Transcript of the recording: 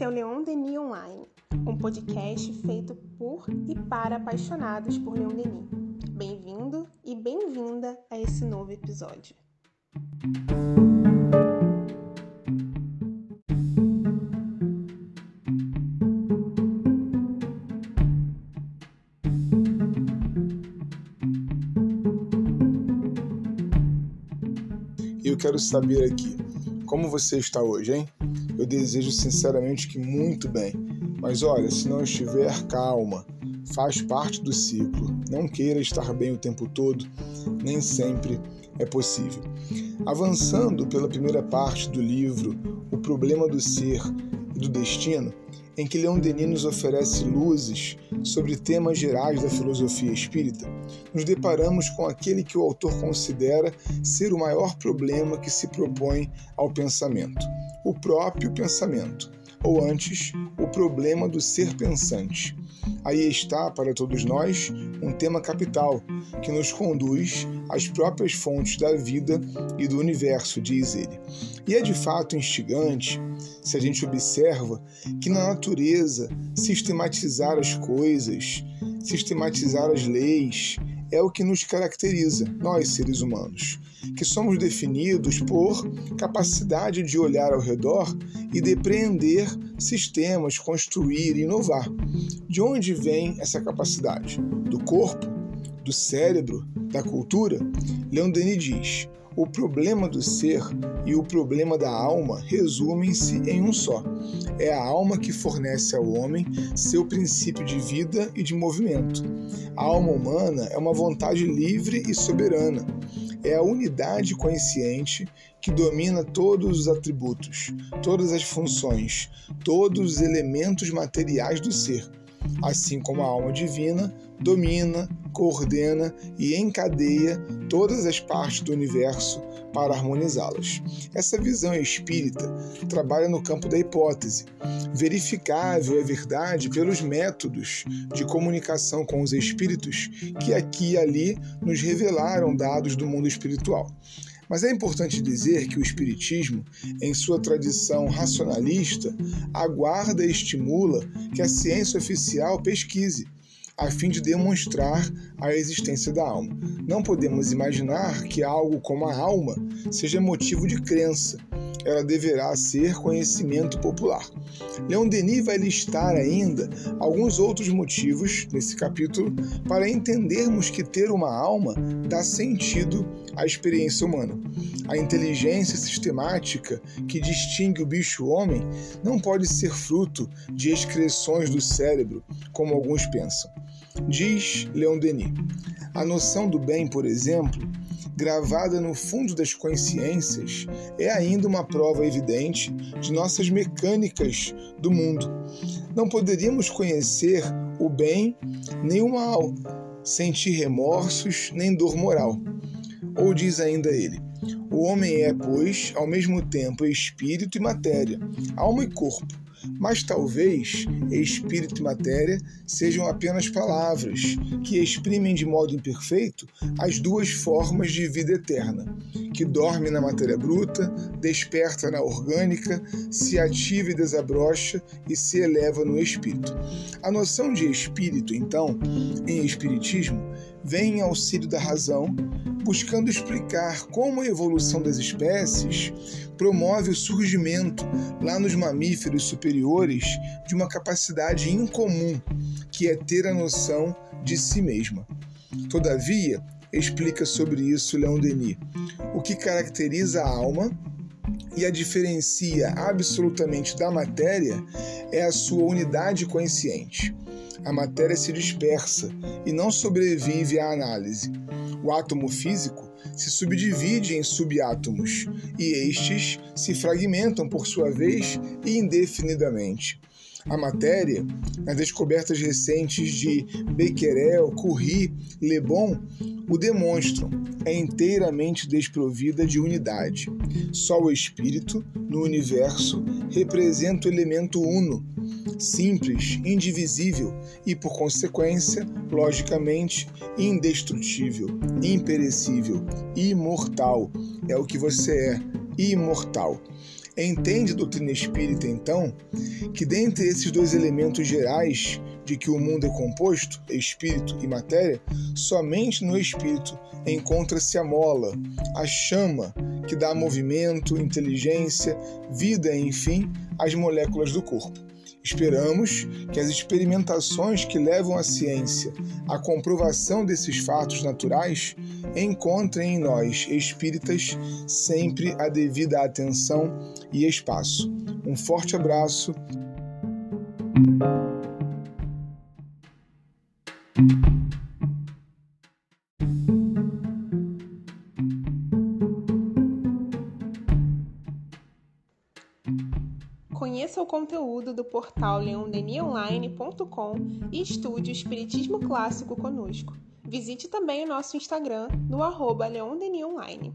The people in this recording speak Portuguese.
Esse é o Leon Denis Online, um podcast feito por e para apaixonados por Leon Denis. Bem-vindo e bem-vinda a esse novo episódio. Eu quero saber aqui, como você está hoje, hein? Eu desejo sinceramente que muito bem. Mas olha, se não estiver, calma. Faz parte do ciclo. Não queira estar bem o tempo todo, nem sempre é possível. Avançando pela primeira parte do livro, O Problema do Ser e do Destino, em que Leon Denis nos oferece luzes sobre temas gerais da filosofia espírita, nos deparamos com aquele que o autor considera ser o maior problema que se propõe ao pensamento: o próprio pensamento, ou antes, o problema do ser pensante. Aí está, para todos nós, um tema capital que nos conduz às próprias fontes da vida e do universo, diz ele. E é de fato instigante, se a gente observa, que na natureza sistematizar as coisas, sistematizar as leis, é o que nos caracteriza, nós seres humanos, que somos definidos por capacidade de olhar ao redor e depreender sistemas, construir e inovar. De onde vem essa capacidade? Do corpo? Do cérebro? Da cultura? Leon Denis diz: o problema do ser e o problema da alma resumem-se em um só. É a alma que fornece ao homem seu princípio de vida e de movimento. A alma humana é uma vontade livre e soberana. É a unidade consciente que domina todos os atributos, todas as funções, todos os elementos materiais do ser assim como a alma divina domina, coordena e encadeia todas as partes do universo para harmonizá-las. Essa visão espírita trabalha no campo da hipótese. Verificável é verdade pelos métodos de comunicação com os espíritos que aqui e ali nos revelaram dados do mundo espiritual. Mas é importante dizer que o Espiritismo, em sua tradição racionalista, aguarda e estimula que a ciência oficial pesquise, a fim de demonstrar a existência da alma. Não podemos imaginar que algo como a alma seja motivo de crença, ela deverá ser conhecimento popular. Leon Denis vai listar ainda alguns outros motivos nesse capítulo para entendermos que ter uma alma dá sentido à experiência humana. A inteligência sistemática que distingue o bicho-homem não pode ser fruto de excreções do cérebro, como alguns pensam. Diz Leon Denis. A noção do bem, por exemplo, gravada no fundo das consciências, é ainda uma prova evidente de nossas mecânicas do mundo. Não poderíamos conhecer o bem nem o mal, sentir remorsos nem dor moral. Ou diz ainda ele: o homem é, pois, ao mesmo tempo espírito e matéria, alma e corpo mas talvez espírito e matéria sejam apenas palavras que exprimem de modo imperfeito as duas formas de vida eterna, que dorme na matéria bruta, desperta na orgânica, se ativa e desabrocha e se eleva no espírito. A noção de espírito, então, em espiritismo, vem em auxílio da razão, buscando explicar como a evolução das espécies promove o surgimento, lá nos mamíferos superiores, de uma capacidade incomum, que é ter a noção de si mesma. Todavia, explica sobre isso Leon Denis, o que caracteriza a alma e a diferencia absolutamente da matéria é a sua unidade consciente a matéria se dispersa e não sobrevive à análise. O átomo físico se subdivide em subatómos e estes se fragmentam por sua vez indefinidamente. A matéria, nas descobertas recentes de Becquerel, Curie, Le Bon, o demonstram, é inteiramente desprovida de unidade. Só o espírito, no universo, representa o elemento uno, simples, indivisível e, por consequência, logicamente, indestrutível, imperecível, imortal. É o que você é, imortal. Entende doutrina espírita, então, que dentre esses dois elementos gerais de que o mundo é composto, espírito e matéria, somente no espírito encontra-se a mola, a chama que dá movimento, inteligência, vida, enfim, às moléculas do corpo. Esperamos que as experimentações que levam a ciência à comprovação desses fatos naturais encontrem em nós, espíritas, sempre a devida atenção e espaço. Um forte abraço. Conheça o conteúdo do portal leondenionline.com e estude o Espiritismo Clássico conosco. Visite também o nosso Instagram no arroba leondenionline.